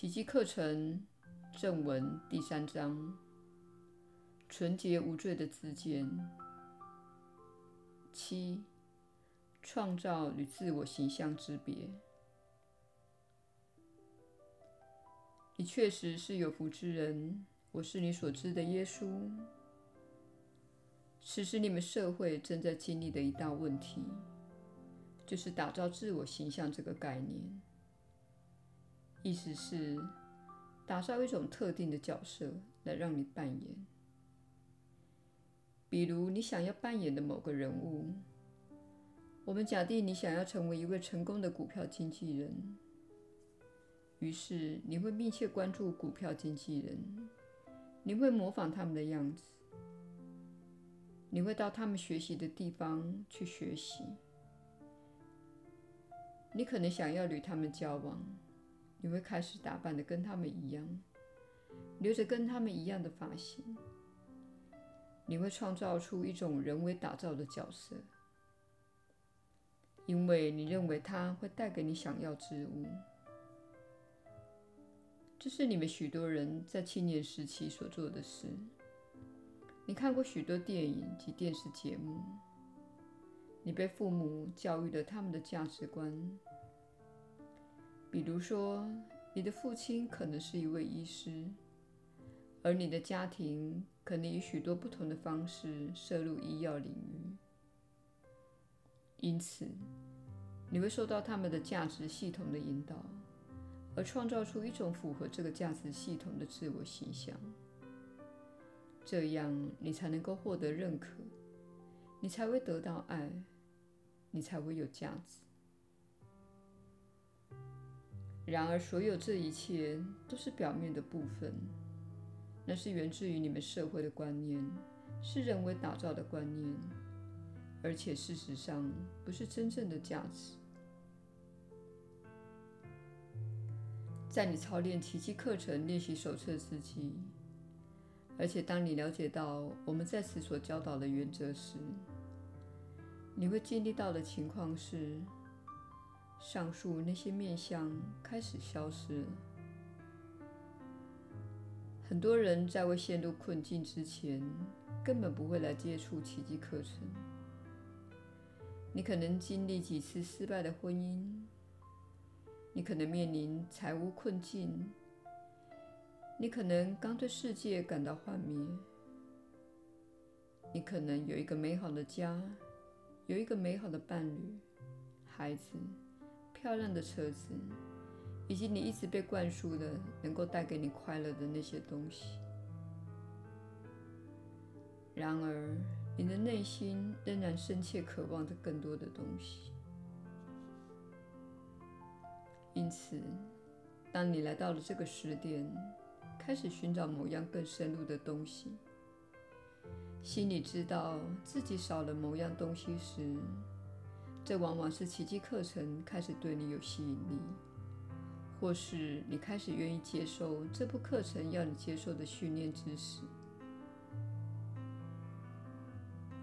奇迹课程正文第三章：纯洁无罪的自荐。七、创造与自我形象之别。你确实是有福之人。我是你所知的耶稣。此时，你们社会正在经历的一大问题，就是打造自我形象这个概念。意思是，打造一种特定的角色来让你扮演。比如，你想要扮演的某个人物。我们假定你想要成为一位成功的股票经纪人，于是你会密切关注股票经纪人，你会模仿他们的样子。你会到他们学习的地方去学习。你可能想要与他们交往，你会开始打扮得跟他们一样，留着跟他们一样的发型。你会创造出一种人为打造的角色，因为你认为它会带给你想要之物。这是你们许多人在青年时期所做的事。你看过许多电影及电视节目，你被父母教育了他们的价值观。比如说，你的父亲可能是一位医师，而你的家庭可能以许多不同的方式涉入医药领域。因此，你会受到他们的价值系统的引导，而创造出一种符合这个价值系统的自我形象。这样，你才能够获得认可，你才会得到爱，你才会有价值。然而，所有这一切都是表面的部分，那是源自于你们社会的观念，是人为打造的观念，而且事实上不是真正的价值。在你操练奇迹课程练习手册之际。而且，当你了解到我们在此所教导的原则时，你会经历到的情况是，上述那些面相开始消失。很多人在未陷入困境之前，根本不会来接触奇迹课程。你可能经历几次失败的婚姻，你可能面临财务困境。你可能刚对世界感到幻灭，你可能有一个美好的家，有一个美好的伴侣、孩子、漂亮的车子，以及你一直被灌输的能够带给你快乐的那些东西。然而，你的内心仍然深切渴望着更多的东西。因此，当你来到了这个时点，开始寻找某样更深入的东西，心里知道自己少了某样东西时，这往往是奇迹课程开始对你有吸引力，或是你开始愿意接受这部课程要你接受的训练知识。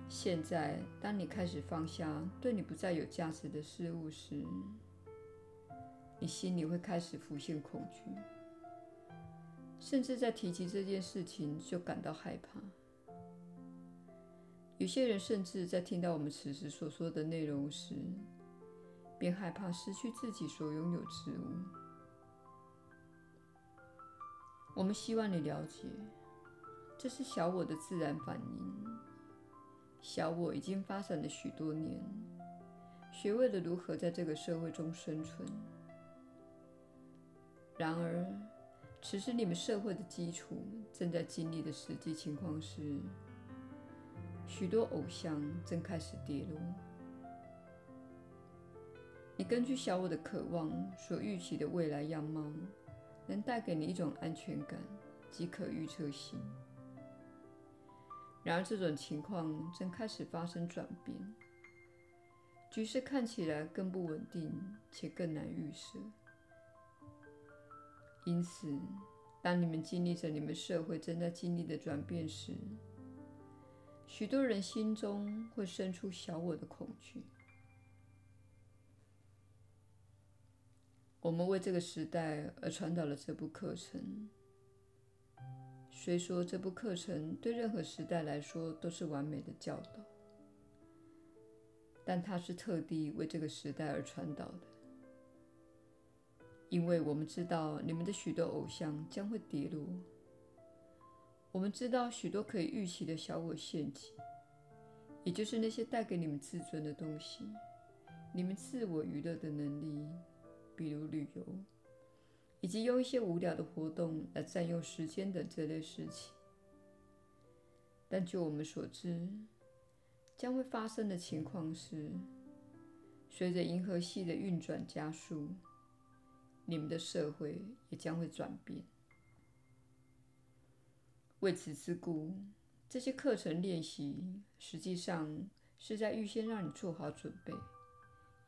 现在，当你开始放下对你不再有价值的事物时，你心里会开始浮现恐惧。甚至在提及这件事情就感到害怕。有些人甚至在听到我们此时所说的内容时，便害怕失去自己所拥有之物。我们希望你了解，这是小我的自然反应。小我已经发展了许多年，学会了如何在这个社会中生存。然而，此时，你们社会的基础正在经历的实际情况是，许多偶像正开始跌落。你根据小我的渴望所预期的未来样貌，能带给你一种安全感及可预测性。然而，这种情况正开始发生转变，局势看起来更不稳定且更难预设。因此，当你们经历着你们社会正在经历的转变时，许多人心中会生出小我的恐惧。我们为这个时代而传导了这部课程。虽说这部课程对任何时代来说都是完美的教导，但它是特地为这个时代而传导的，因为我们知道你们的许多偶像将会跌落，我们知道许多可以预期的小我陷阱，也就是那些带给你们自尊的东西，你们自我娱乐的能力，比如旅游。以及用一些无聊的活动来占用时间等这类事情，但就我们所知，将会发生的情况是，随着银河系的运转加速，你们的社会也将会转变。为此之故，这些课程练习实际上是在预先让你做好准备，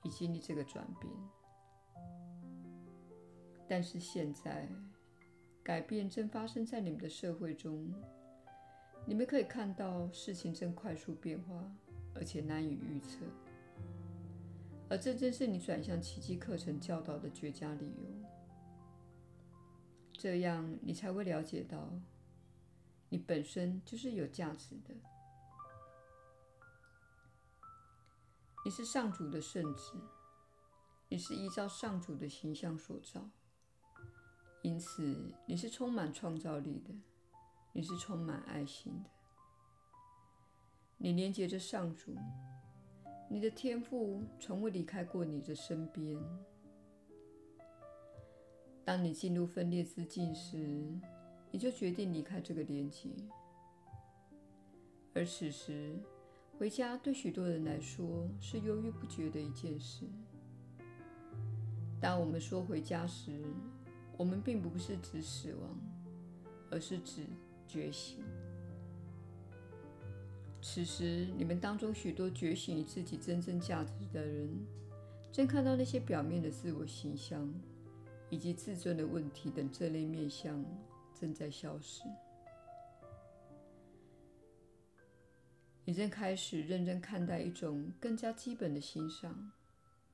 以经历这个转变。但是现在，改变正发生在你们的社会中。你们可以看到事情正快速变化，而且难以预测。而这正是你转向奇迹课程教导的绝佳理由。这样，你才会了解到，你本身就是有价值的。你是上主的圣子，你是依照上主的形象所造。因此，你是充满创造力的，你是充满爱心的。你连接着上主，你的天赋从未离开过你的身边。当你进入分裂之境时，你就决定离开这个连接。而此时，回家对许多人来说是犹豫不决的一件事。当我们说回家时，我们并不是指死亡，而是指觉醒。此时，你们当中许多觉醒于自己真正价值的人，正看到那些表面的自我形象以及自尊的问题等这类面向正在消失。你正开始认真看待一种更加基本的欣赏，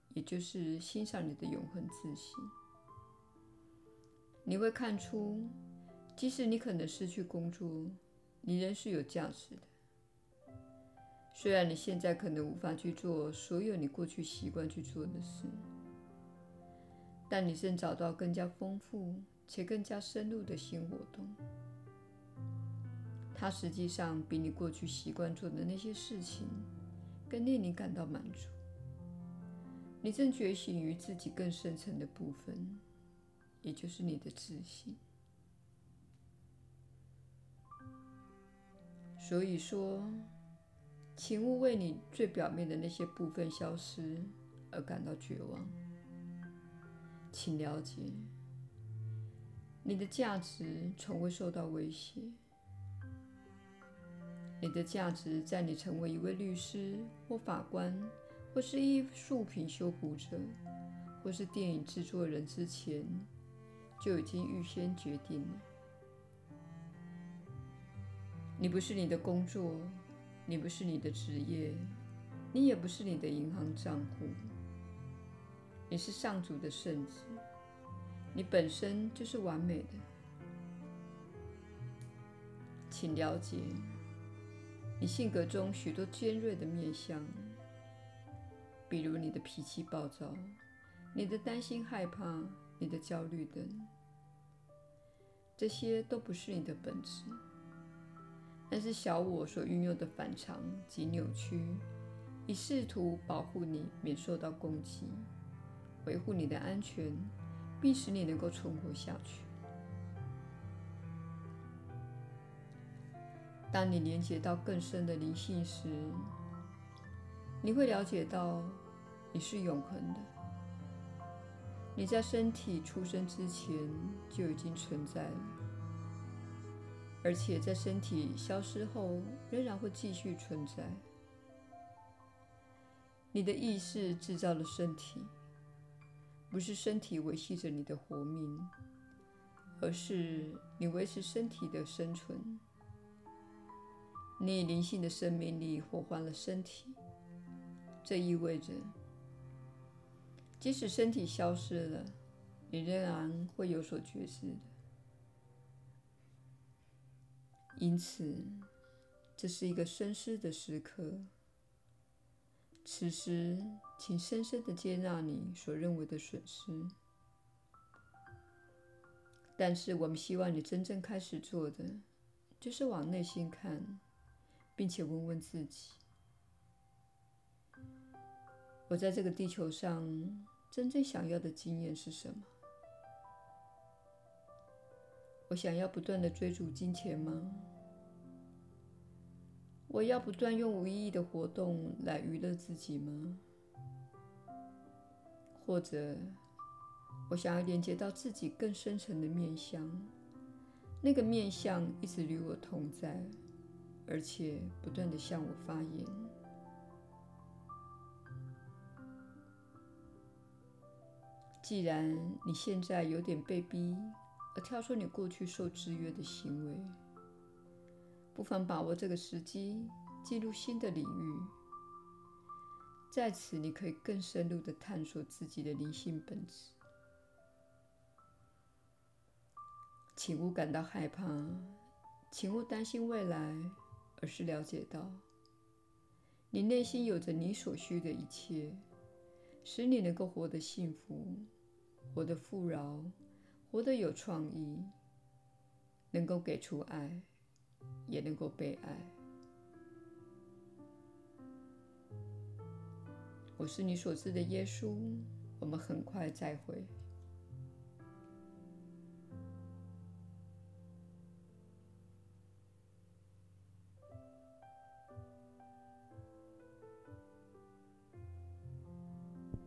也就是欣赏你的永恒自信。你会看出，即使你可能失去工作，你仍是有价值的。虽然你现在可能无法去做所有你过去习惯去做的事，但你正找到更加丰富且更加深入的新活动。它实际上比你过去习惯做的那些事情更令你感到满足。你正觉醒于自己更深层的部分。也就是你的自信。所以说，请勿为你最表面的那些部分消失而感到绝望。请了解，你的价值从未受到威胁。你的价值在你成为一位律师或法官，或是艺术品修补者，或是电影制作人之前。就已经预先决定了。你不是你的工作，你不是你的职业，你也不是你的银行账户。你是上主的圣子，你本身就是完美的。请了解，你性格中许多尖锐的面向，比如你的脾气暴躁，你的担心害怕。你的焦虑等，这些都不是你的本质，但是小我所运用的反常及扭曲，以试图保护你免受到攻击，维护你的安全，并使你能够存活下去。当你连接到更深的灵性时，你会了解到你是永恒的。你在身体出生之前就已经存在了，而且在身体消失后仍然会继续存在。你的意识制造了身体，不是身体维系着你的活命，而是你维持身体的生存。你以灵性的生命力活换了身体，这意味着。即使身体消失了，你仍然会有所觉知的。因此，这是一个深思的时刻。此时，请深深的接纳你所认为的损失。但是，我们希望你真正开始做的，就是往内心看，并且问问自己：我在这个地球上真正想要的经验是什么？我想要不断的追逐金钱吗？我要不断用无意义的活动来娱乐自己吗？或者，我想要连接到自己更深层的面向，那个面向一直与我同在，而且不断地向我发言。既然你现在有点被逼而跳出你过去受制约的行为，不妨把握这个时机，进入新的领域。在此，你可以更深入地探索自己的灵性本质。请勿感到害怕，请勿担心未来，而是了解到，你内心有着你所需的一切，使你能够活得幸福，活得富饶，活得有创意，能够给出爱。也能够被爱。我是你所知的耶稣。我们很快再会。